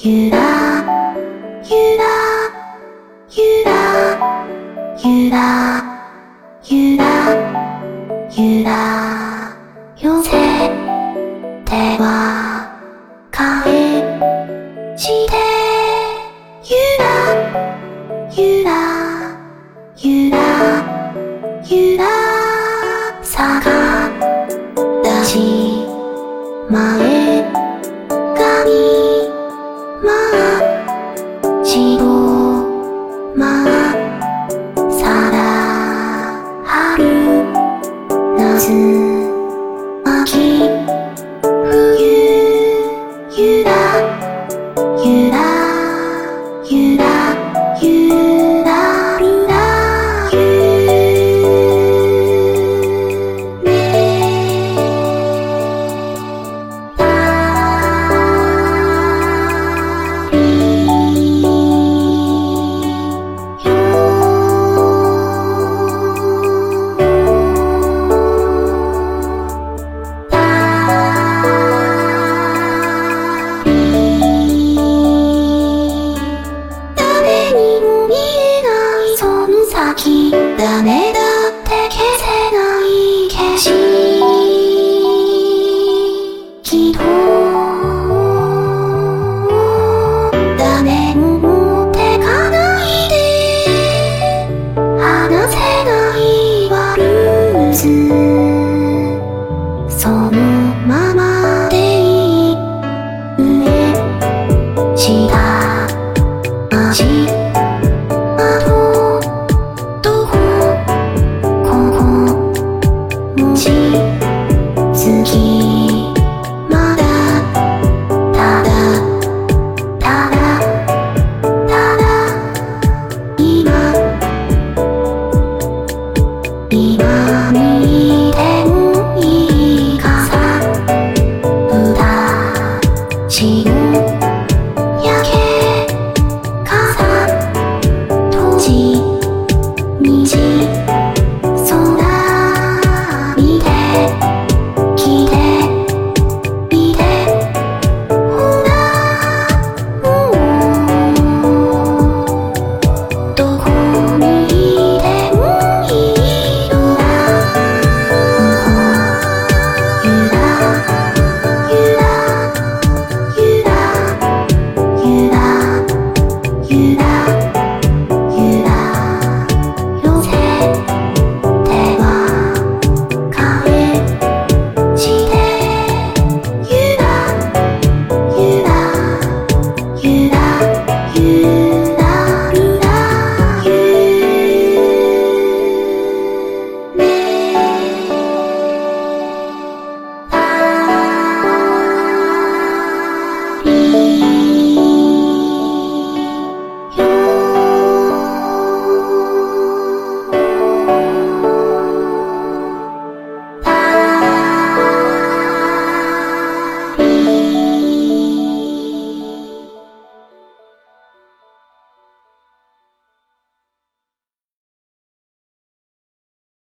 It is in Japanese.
ゆらゆらゆらゆらゆらゆら。よせては返してゆらゆらゆらゆら。さが立ち前 to きだ。ねしまだただただただ今今に